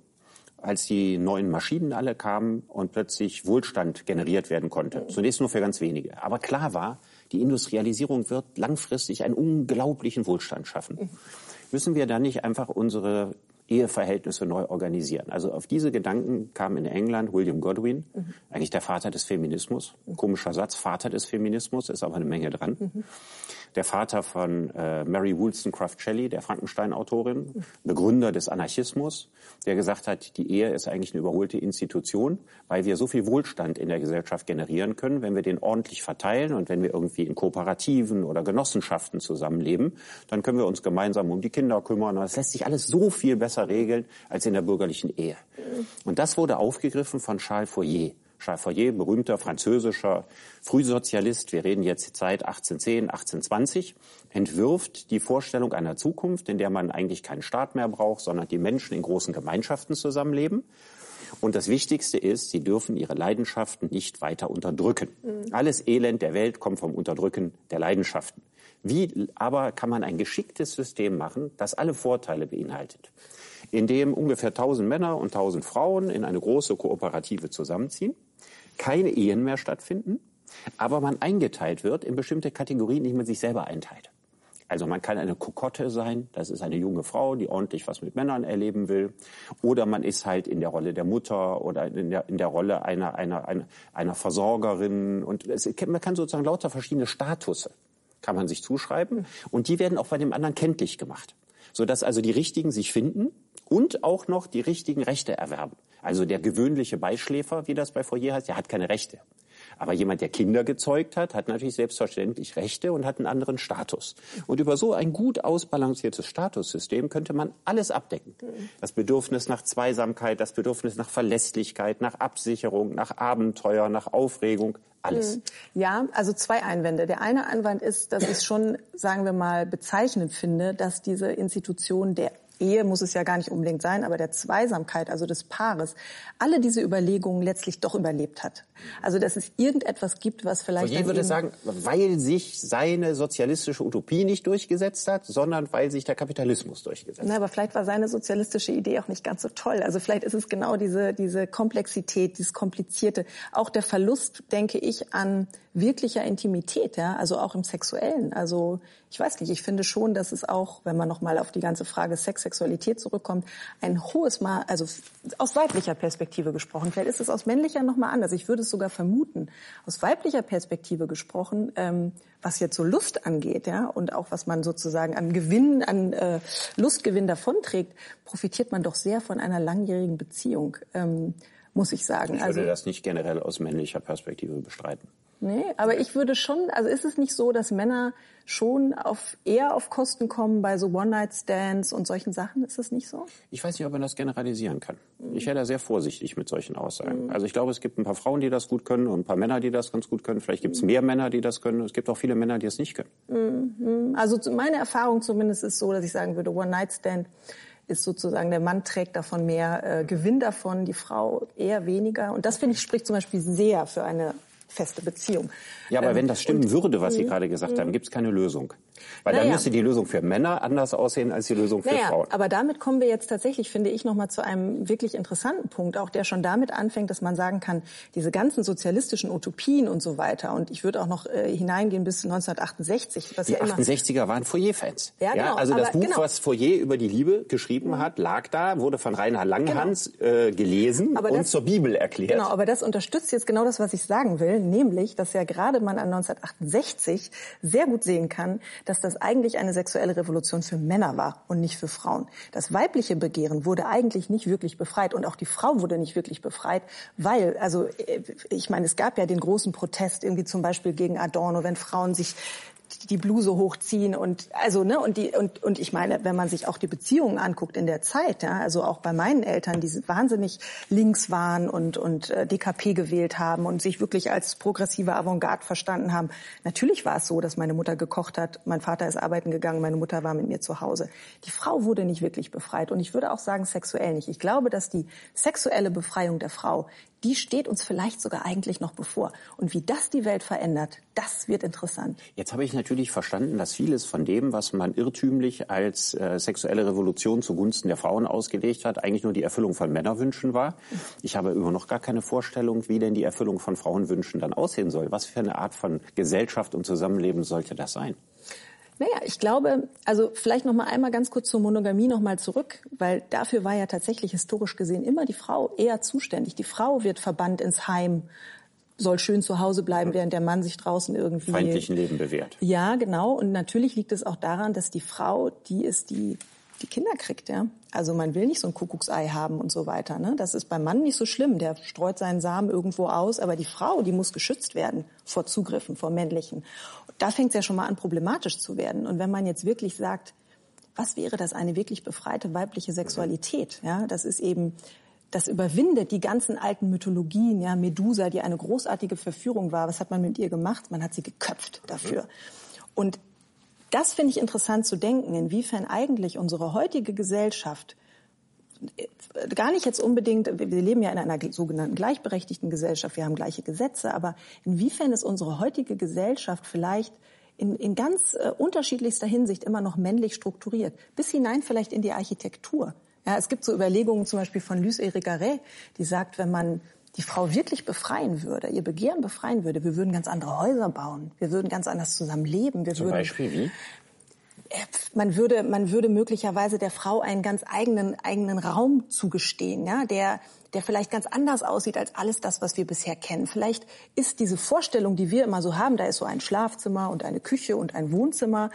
als die neuen Maschinen alle kamen und plötzlich Wohlstand generiert werden konnte. Zunächst nur für ganz wenige. Aber klar war, die Industrialisierung wird langfristig einen unglaublichen Wohlstand schaffen. Müssen wir dann nicht einfach unsere Eheverhältnisse neu organisieren. Also auf diese Gedanken kam in England William Godwin, eigentlich der Vater des Feminismus. Komischer Satz, Vater des Feminismus, ist aber eine Menge dran. Der Vater von äh, Mary Wollstonecraft Shelley, der Frankenstein-Autorin, Begründer des Anarchismus, der gesagt hat, die Ehe ist eigentlich eine überholte Institution, weil wir so viel Wohlstand in der Gesellschaft generieren können, wenn wir den ordentlich verteilen und wenn wir irgendwie in Kooperativen oder Genossenschaften zusammenleben, dann können wir uns gemeinsam um die Kinder kümmern. Das lässt sich alles so viel besser regeln als in der bürgerlichen Ehe. Und das wurde aufgegriffen von Charles Fourier. Charles berühmter französischer Frühsozialist, wir reden jetzt Zeit 1810, 1820, entwirft die Vorstellung einer Zukunft, in der man eigentlich keinen Staat mehr braucht, sondern die Menschen in großen Gemeinschaften zusammenleben. Und das Wichtigste ist, sie dürfen ihre Leidenschaften nicht weiter unterdrücken. Mhm. Alles Elend der Welt kommt vom Unterdrücken der Leidenschaften. Wie aber kann man ein geschicktes System machen, das alle Vorteile beinhaltet? Indem ungefähr 1000 Männer und 1000 Frauen in eine große Kooperative zusammenziehen, keine Ehen mehr stattfinden, aber man eingeteilt wird in bestimmte Kategorien, die man sich selber einteilt. Also man kann eine Kokotte sein, das ist eine junge Frau, die ordentlich was mit Männern erleben will. Oder man ist halt in der Rolle der Mutter oder in der, in der Rolle einer, einer, einer, einer Versorgerin. Und es, man kann sozusagen lauter verschiedene Statusse kann man sich zuschreiben. Und die werden auch bei dem anderen kenntlich gemacht. Sodass also die Richtigen sich finden und auch noch die richtigen Rechte erwerben. Also der gewöhnliche Beischläfer, wie das bei Fourier heißt, der hat keine Rechte. Aber jemand, der Kinder gezeugt hat, hat natürlich selbstverständlich Rechte und hat einen anderen Status. Und über so ein gut ausbalanciertes Statussystem könnte man alles abdecken. Das Bedürfnis nach Zweisamkeit, das Bedürfnis nach Verlässlichkeit, nach Absicherung, nach Abenteuer, nach Aufregung, alles. Hm. Ja, also zwei Einwände. Der eine Einwand ist, dass ich schon, sagen wir mal, bezeichnend finde, dass diese Institution der Ehe muss es ja gar nicht unbedingt sein, aber der Zweisamkeit, also des Paares, alle diese Überlegungen letztlich doch überlebt hat. Also dass es irgendetwas gibt, was vielleicht. Ich würde sagen, weil sich seine sozialistische Utopie nicht durchgesetzt hat, sondern weil sich der Kapitalismus durchgesetzt hat. Na, aber vielleicht war seine sozialistische Idee auch nicht ganz so toll. Also vielleicht ist es genau diese, diese Komplexität, dieses Komplizierte, auch der Verlust, denke ich, an wirklicher Intimität, ja, also auch im Sexuellen. Also ich weiß nicht, ich finde schon, dass es auch, wenn man nochmal auf die ganze Frage Sex, Sexualität zurückkommt, ein hohes Mal, also aus weiblicher Perspektive gesprochen, vielleicht ist es aus männlicher nochmal anders. Ich würde es sogar vermuten, aus weiblicher Perspektive gesprochen, ähm, was jetzt so Lust angeht, ja, und auch was man sozusagen an Gewinn, an äh, Lustgewinn davonträgt, profitiert man doch sehr von einer langjährigen Beziehung. Ähm, muss ich sagen. Ich würde also, das nicht generell aus männlicher Perspektive bestreiten. Nee, aber ich würde schon, also ist es nicht so, dass Männer schon auf, eher auf Kosten kommen bei so One-Night-Stands und solchen Sachen? Ist das nicht so? Ich weiß nicht, ob man das generalisieren kann. Ich wäre da sehr vorsichtig mit solchen Aussagen. Mhm. Also ich glaube, es gibt ein paar Frauen, die das gut können und ein paar Männer, die das ganz gut können. Vielleicht gibt es mehr Männer, die das können. Es gibt auch viele Männer, die es nicht können. Mhm. Also meine Erfahrung zumindest ist so, dass ich sagen würde, One-Night-Stand ist sozusagen, der Mann trägt davon mehr äh, Gewinn davon, die Frau eher weniger. Und das, finde ich, spricht zum Beispiel sehr für eine feste Beziehung. Ja, aber ähm, wenn das stimmen würde, was Sie gerade gesagt haben, gibt es keine Lösung. Weil naja. dann müsste die Lösung für Männer anders aussehen als die Lösung für naja, Frauen. Aber damit kommen wir jetzt tatsächlich, finde ich, nochmal zu einem wirklich interessanten Punkt, auch der schon damit anfängt, dass man sagen kann, diese ganzen sozialistischen Utopien und so weiter. Und ich würde auch noch äh, hineingehen bis 1968. Was die ja 68er waren Fourier-Fans. Ja, genau, ja, also das Buch, genau. was Fourier über die Liebe geschrieben mhm. hat, lag da, wurde von Rainer Langhans genau. äh, gelesen aber und das, zur Bibel erklärt. Genau, aber das unterstützt jetzt genau das, was ich sagen will, nämlich, dass ja gerade man an 1968 sehr gut sehen kann, dass das eigentlich eine sexuelle Revolution für Männer war und nicht für Frauen. Das weibliche Begehren wurde eigentlich nicht wirklich befreit und auch die Frau wurde nicht wirklich befreit, weil, also äh, ich meine, es gab ja den großen Protest irgendwie zum Beispiel gegen Adorno, wenn Frauen sich die Bluse hochziehen und also ne und die und und ich meine, wenn man sich auch die Beziehungen anguckt in der Zeit, ja, also auch bei meinen Eltern, die wahnsinnig links waren und und äh, DKP gewählt haben und sich wirklich als progressive Avantgarde verstanden haben. Natürlich war es so, dass meine Mutter gekocht hat, mein Vater ist arbeiten gegangen, meine Mutter war mit mir zu Hause. Die Frau wurde nicht wirklich befreit und ich würde auch sagen sexuell nicht. Ich glaube, dass die sexuelle Befreiung der Frau die steht uns vielleicht sogar eigentlich noch bevor. Und wie das die Welt verändert, das wird interessant. Jetzt habe ich natürlich verstanden, dass vieles von dem, was man irrtümlich als äh, sexuelle Revolution zugunsten der Frauen ausgelegt hat, eigentlich nur die Erfüllung von Männerwünschen war. Ich habe über noch gar keine Vorstellung, wie denn die Erfüllung von Frauenwünschen dann aussehen soll. Was für eine Art von Gesellschaft und Zusammenleben sollte das sein? Naja, ich glaube, also vielleicht noch mal einmal ganz kurz zur Monogamie noch mal zurück, weil dafür war ja tatsächlich historisch gesehen immer die Frau eher zuständig. Die Frau wird verbannt ins Heim soll schön zu Hause bleiben, während der Mann sich draußen irgendwie feindlichen Leben bewährt. Ja, genau. Und natürlich liegt es auch daran, dass die Frau, die ist die die Kinder kriegt, ja. Also man will nicht so ein Kuckucksei haben und so weiter. Ne? Das ist beim Mann nicht so schlimm. Der streut seinen Samen irgendwo aus, aber die Frau, die muss geschützt werden vor Zugriffen, vor männlichen. Da fängt es ja schon mal an, problematisch zu werden. Und wenn man jetzt wirklich sagt, was wäre das eine wirklich befreite weibliche Sexualität? Ja, das ist eben das überwindet die ganzen alten Mythologien, ja, Medusa, die eine großartige Verführung war. Was hat man mit ihr gemacht? Man hat sie geköpft dafür. Und das finde ich interessant zu denken, inwiefern eigentlich unsere heutige Gesellschaft gar nicht jetzt unbedingt, wir leben ja in einer sogenannten gleichberechtigten Gesellschaft, wir haben gleiche Gesetze, aber inwiefern ist unsere heutige Gesellschaft vielleicht in, in ganz äh, unterschiedlichster Hinsicht immer noch männlich strukturiert, bis hinein vielleicht in die Architektur. Ja, es gibt so Überlegungen zum Beispiel von Luce Irigaray, die sagt, wenn man die Frau wirklich befreien würde, ihr Begehren befreien würde, wir würden ganz andere Häuser bauen, wir würden ganz anders zusammen leben. Wir Zum würden, Beispiel wie? Äh, man würde, man würde möglicherweise der Frau einen ganz eigenen, eigenen Raum zugestehen, ja, der, der vielleicht ganz anders aussieht als alles das, was wir bisher kennen. Vielleicht ist diese Vorstellung, die wir immer so haben, da ist so ein Schlafzimmer und eine Küche und ein Wohnzimmer,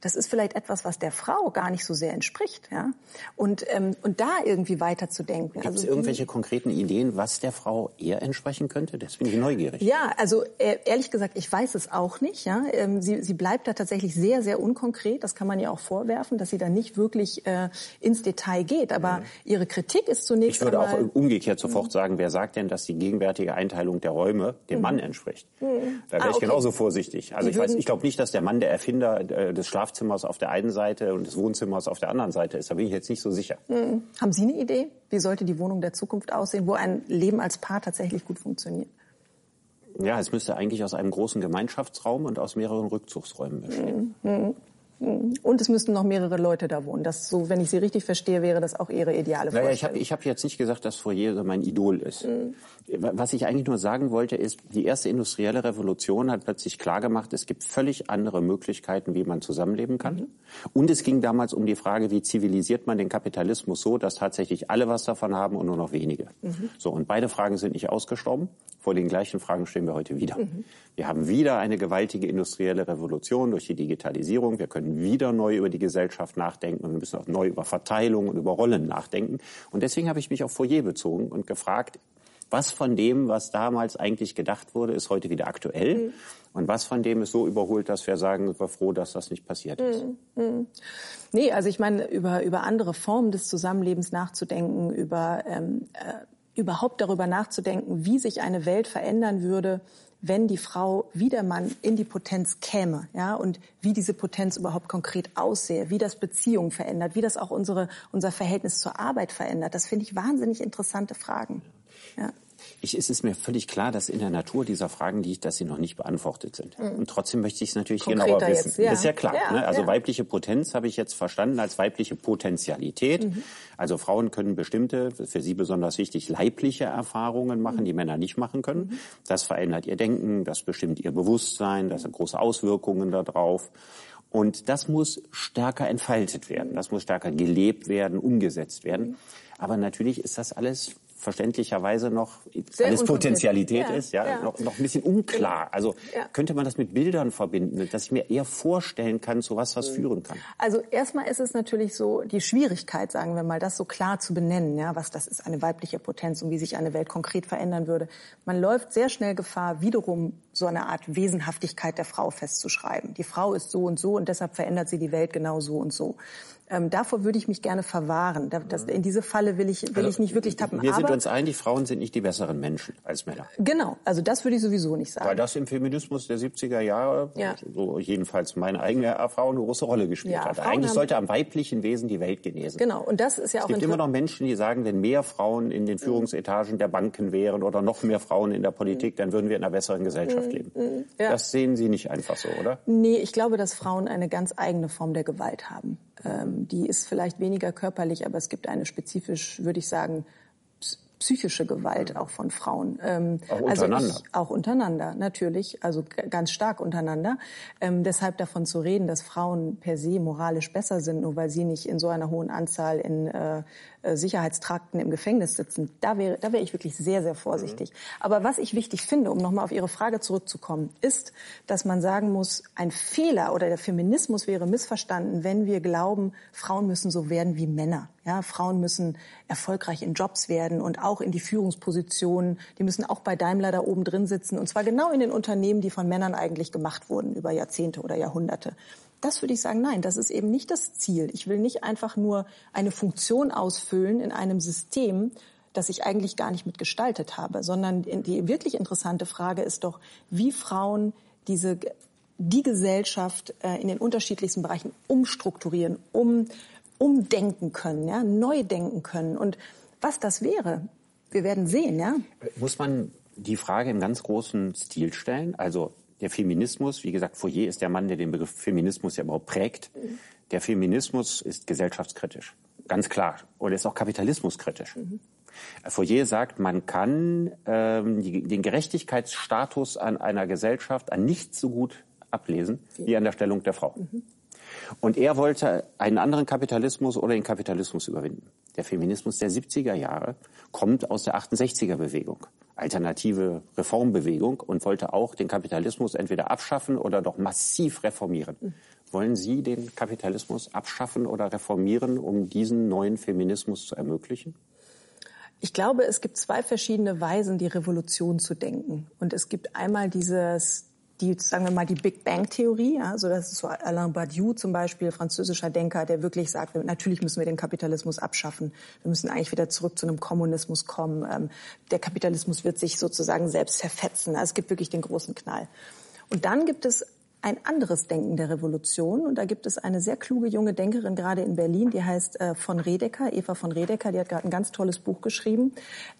das ist vielleicht etwas, was der Frau gar nicht so sehr entspricht. Ja? Und, ähm, und da irgendwie weiterzudenken. Gibt es also, irgendwelche konkreten Ideen, was der Frau eher entsprechen könnte? Das bin ich neugierig. Ja, also äh, ehrlich gesagt, ich weiß es auch nicht. Ja? Ähm, sie, sie bleibt da tatsächlich sehr, sehr unkonkret. Das kann man ja auch vorwerfen, dass sie da nicht wirklich äh, ins Detail geht. Aber mhm. ihre Kritik ist zunächst Ich würde einmal, auch umgekehrt sofort mhm. sagen, wer sagt denn, dass die gegenwärtige Einteilung der Räume dem mhm. Mann entspricht? Mhm. Da wäre ah, ich okay. genauso vorsichtig. Also ich, weiß, ich glaube nicht, dass der Mann der Erfinder äh, des Schlafzimmers Schlafzimmers auf der einen Seite und des Wohnzimmers auf der anderen Seite ist. Da bin ich jetzt nicht so sicher. Mhm. Haben Sie eine Idee? Wie sollte die Wohnung der Zukunft aussehen, wo ein Leben als Paar tatsächlich gut funktioniert? Ja, es müsste eigentlich aus einem großen Gemeinschaftsraum und aus mehreren Rückzugsräumen bestehen. Mhm. Und es müssten noch mehrere Leute da wohnen. Das so, wenn ich Sie richtig verstehe, wäre das auch Ihre ideale Vorstellung. Naja, ich habe ich hab jetzt nicht gesagt, dass Fourier mein Idol ist. Mhm. Was ich eigentlich nur sagen wollte, ist, die erste industrielle Revolution hat plötzlich klargemacht, es gibt völlig andere Möglichkeiten, wie man zusammenleben kann. Mhm. Und es ging damals um die Frage, wie zivilisiert man den Kapitalismus so, dass tatsächlich alle was davon haben und nur noch wenige. Mhm. So, und beide Fragen sind nicht ausgestorben. Vor den gleichen Fragen stehen wir heute wieder. Mhm. Wir haben wieder eine gewaltige industrielle Revolution durch die Digitalisierung. Wir können wieder neu über die Gesellschaft nachdenken und wir müssen auch neu über Verteilung und über Rollen nachdenken. Und deswegen habe ich mich auf Fourier bezogen und gefragt, was von dem, was damals eigentlich gedacht wurde, ist heute wieder aktuell? Mhm. Und was von dem ist so überholt, dass wir sagen, wir froh, dass das nicht passiert ist? Mhm. mhm. Nee, also ich meine, über, über andere Formen des Zusammenlebens nachzudenken, über ähm, äh, überhaupt darüber nachzudenken, wie sich eine Welt verändern würde, wenn die Frau wie der Mann in die Potenz käme, ja, und wie diese Potenz überhaupt konkret aussehe, wie das Beziehungen verändert, wie das auch unsere, unser Verhältnis zur Arbeit verändert. Das finde ich wahnsinnig interessante Fragen. Ja. Ich, es ist mir völlig klar, dass in der Natur dieser Fragen liegt, dass sie noch nicht beantwortet sind. Mhm. Und trotzdem möchte ich es natürlich Konkreter genauer wissen. Jetzt, ja. Das ist ja klar. Ja, ne? Also ja. weibliche Potenz habe ich jetzt verstanden als weibliche Potentialität. Mhm. Also Frauen können bestimmte, für sie besonders wichtig, leibliche Erfahrungen machen, mhm. die Männer nicht machen können. Mhm. Das verändert ihr Denken, das bestimmt ihr Bewusstsein, das hat große Auswirkungen darauf. Und das muss stärker entfaltet werden, das muss stärker gelebt werden, umgesetzt werden. Mhm. Aber natürlich ist das alles verständlicherweise noch Sehr alles Potenzialität ja, ist, ja, ja, Noch, noch ein bisschen unklar. Also ja. könnte man das mit Bildern verbinden, dass ich mir eher vorstellen kann, zu was was führen kann? Also erstmal ist es natürlich so die Schwierigkeit, sagen wir mal, das so klar zu benennen, ja, was das ist, eine weibliche Potenz und wie sich eine Welt konkret verändern würde. Man läuft sehr schnell Gefahr, wiederum so eine Art Wesenhaftigkeit der Frau festzuschreiben. Die Frau ist so und so und deshalb verändert sie die Welt genau so und so. Ähm, davor würde ich mich gerne verwahren. Das, in diese Falle will ich, will also, ich nicht wirklich tappen. Wir sind uns einig, Frauen sind nicht die besseren Menschen als Männer. Genau, also das würde ich sowieso nicht sagen. Weil das im Feminismus der 70er Jahre, ja. so jedenfalls meine eigene Erfahrung, eine große Rolle gespielt ja, hat. Frauen Eigentlich sollte am weiblichen Wesen die Welt genesen. Genau, und das ist ja auch... Es gibt immer noch Menschen, die sagen, wenn mehr Frauen in den Führungsetagen der Banken wären oder noch mehr Frauen in der Politik, dann würden wir in einer besseren Gesellschaft leben. Mhm. Ja. Das sehen Sie nicht einfach so, oder? Nee, ich glaube, dass Frauen eine ganz eigene Form der Gewalt haben. Ähm, die ist vielleicht weniger körperlich, aber es gibt eine spezifisch, würde ich sagen, psychische Gewalt auch von Frauen. Ähm, auch untereinander. Also ich, auch untereinander, natürlich, also ganz stark untereinander. Ähm, deshalb davon zu reden, dass Frauen per se moralisch besser sind, nur weil sie nicht in so einer hohen Anzahl in äh Sicherheitstrakten im Gefängnis sitzen, da wäre da wäre ich wirklich sehr, sehr vorsichtig. Mhm. Aber was ich wichtig finde, um nochmal auf Ihre Frage zurückzukommen, ist, dass man sagen muss, ein Fehler oder der Feminismus wäre missverstanden, wenn wir glauben, Frauen müssen so werden wie Männer. Ja, Frauen müssen erfolgreich in Jobs werden und auch in die Führungspositionen. Die müssen auch bei Daimler da oben drin sitzen. Und zwar genau in den Unternehmen, die von Männern eigentlich gemacht wurden über Jahrzehnte oder Jahrhunderte. Das würde ich sagen, nein, das ist eben nicht das Ziel. Ich will nicht einfach nur eine Funktion ausfüllen in einem System, das ich eigentlich gar nicht mitgestaltet habe, sondern die wirklich interessante Frage ist doch, wie Frauen diese die Gesellschaft äh, in den unterschiedlichsten Bereichen umstrukturieren, um umdenken können, ja, neu denken können. Und was das wäre, wir werden sehen, ja. Muss man die Frage im ganz großen Stil stellen? Also der Feminismus, wie gesagt, Fourier ist der Mann, der den Begriff Feminismus ja überhaupt prägt. Der Feminismus ist gesellschaftskritisch, ganz klar. Und ist auch kapitalismuskritisch. Mhm. Fourier sagt, man kann ähm, die, den Gerechtigkeitsstatus an einer Gesellschaft an nichts so gut ablesen wie an der Stellung der Frau. Mhm. Und er wollte einen anderen Kapitalismus oder den Kapitalismus überwinden. Der Feminismus der 70er Jahre kommt aus der 68er Bewegung, alternative Reformbewegung und wollte auch den Kapitalismus entweder abschaffen oder doch massiv reformieren. Wollen Sie den Kapitalismus abschaffen oder reformieren, um diesen neuen Feminismus zu ermöglichen? Ich glaube, es gibt zwei verschiedene Weisen, die Revolution zu denken. Und es gibt einmal dieses die, sagen wir mal, die Big Bang Theorie, also das ist so Alain Badiou zum Beispiel, französischer Denker, der wirklich sagt, natürlich müssen wir den Kapitalismus abschaffen. Wir müssen eigentlich wieder zurück zu einem Kommunismus kommen. Ähm, der Kapitalismus wird sich sozusagen selbst zerfetzen. Also es gibt wirklich den großen Knall. Und dann gibt es ein anderes Denken der Revolution. Und da gibt es eine sehr kluge junge Denkerin gerade in Berlin, die heißt äh, von Redeker, Eva von Redeker, die hat gerade ein ganz tolles Buch geschrieben,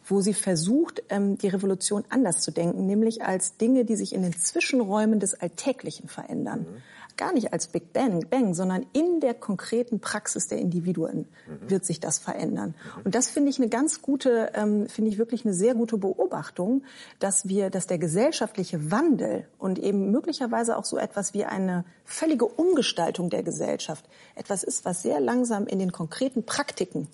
wo sie versucht, ähm, die Revolution anders zu denken, nämlich als Dinge, die sich in den Zwischenräumen des Alltäglichen verändern. Mhm gar nicht als Big Bang, Bang, sondern in der konkreten Praxis der Individuen mhm. wird sich das verändern. Mhm. Und das finde ich eine ganz gute, ähm, finde ich wirklich eine sehr gute Beobachtung, dass wir, dass der gesellschaftliche Wandel und eben möglicherweise auch so etwas wie eine völlige Umgestaltung der Gesellschaft etwas ist, was sehr langsam in den konkreten Praktiken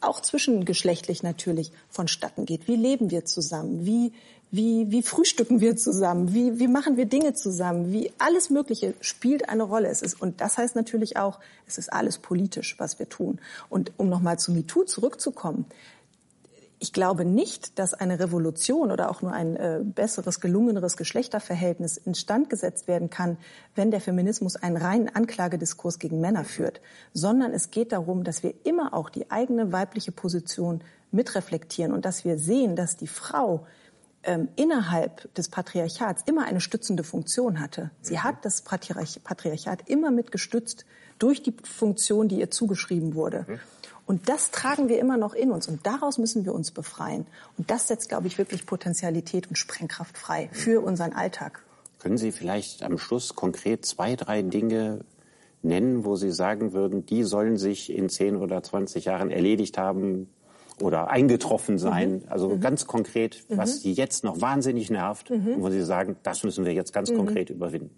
auch zwischengeschlechtlich natürlich vonstatten geht. Wie leben wir zusammen? Wie, wie, wie frühstücken wir zusammen? Wie, wie machen wir Dinge zusammen? Wie alles Mögliche spielt eine Rolle. Es ist, und das heißt natürlich auch, es ist alles politisch, was wir tun. Und um nochmal zu MeToo zurückzukommen, ich glaube nicht, dass eine Revolution oder auch nur ein äh, besseres, gelungeneres Geschlechterverhältnis instand gesetzt werden kann, wenn der Feminismus einen reinen Anklagediskurs gegen Männer führt, sondern es geht darum, dass wir immer auch die eigene weibliche Position mitreflektieren und dass wir sehen, dass die Frau ähm, innerhalb des Patriarchats immer eine stützende Funktion hatte. Sie mhm. hat das Patriarch Patriarchat immer mitgestützt durch die Funktion, die ihr zugeschrieben wurde. Mhm. Und das tragen wir immer noch in uns und daraus müssen wir uns befreien. Und das setzt, glaube ich, wirklich Potentialität und Sprengkraft frei für unseren Alltag. Können Sie vielleicht am Schluss konkret zwei, drei Dinge nennen, wo Sie sagen würden, die sollen sich in zehn oder zwanzig Jahren erledigt haben oder eingetroffen sein? Mhm. Also mhm. ganz konkret, was mhm. Sie jetzt noch wahnsinnig nervt mhm. und wo Sie sagen, das müssen wir jetzt ganz mhm. konkret überwinden.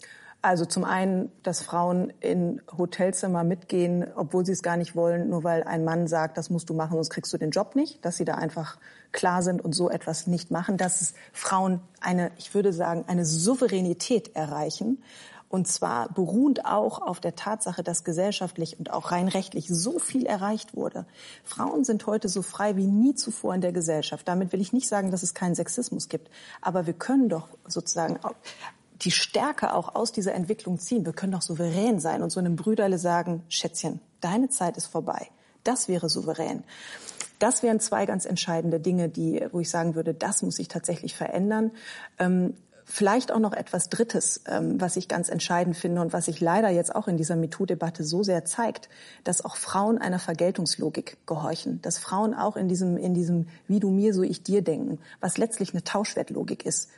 Also zum einen, dass Frauen in Hotelzimmer mitgehen, obwohl sie es gar nicht wollen, nur weil ein Mann sagt, das musst du machen, sonst kriegst du den Job nicht. Dass sie da einfach klar sind und so etwas nicht machen. Dass es Frauen eine, ich würde sagen, eine Souveränität erreichen. Und zwar beruhend auch auf der Tatsache, dass gesellschaftlich und auch rein rechtlich so viel erreicht wurde. Frauen sind heute so frei wie nie zuvor in der Gesellschaft. Damit will ich nicht sagen, dass es keinen Sexismus gibt. Aber wir können doch sozusagen die Stärke auch aus dieser Entwicklung ziehen. Wir können doch souverän sein und so einem Brüderle sagen, Schätzchen, deine Zeit ist vorbei. Das wäre souverän. Das wären zwei ganz entscheidende Dinge, die, wo ich sagen würde, das muss sich tatsächlich verändern. Ähm, vielleicht auch noch etwas Drittes, ähm, was ich ganz entscheidend finde und was sich leider jetzt auch in dieser MeToo-Debatte so sehr zeigt, dass auch Frauen einer Vergeltungslogik gehorchen, dass Frauen auch in diesem, in diesem wie du mir, so ich dir denken, was letztlich eine Tauschwertlogik ist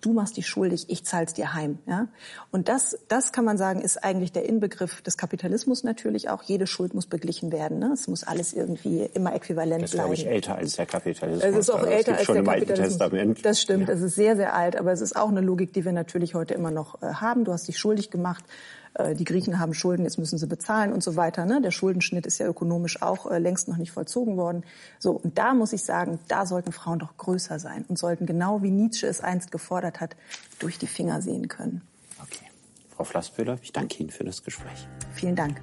du machst dich schuldig, ich zahl's dir heim. Ja? Und das, das kann man sagen, ist eigentlich der Inbegriff des Kapitalismus natürlich auch. Jede Schuld muss beglichen werden. Ne? Es muss alles irgendwie immer äquivalent das bleiben. Das ist, glaube ich, älter als der Kapitalismus. Es ist auch also, älter als der Kapitalismus. Testament. Das stimmt, ja. es ist sehr, sehr alt. Aber es ist auch eine Logik, die wir natürlich heute immer noch äh, haben. Du hast dich schuldig gemacht äh, die Griechen haben Schulden, jetzt müssen sie bezahlen und so weiter. Ne? Der Schuldenschnitt ist ja ökonomisch auch äh, längst noch nicht vollzogen worden. So, und da muss ich sagen, da sollten Frauen doch größer sein und sollten genau wie Nietzsche es einst gefordert hat, durch die Finger sehen können. Okay. Frau Flassböhler, ich danke Ihnen für das Gespräch. Vielen Dank.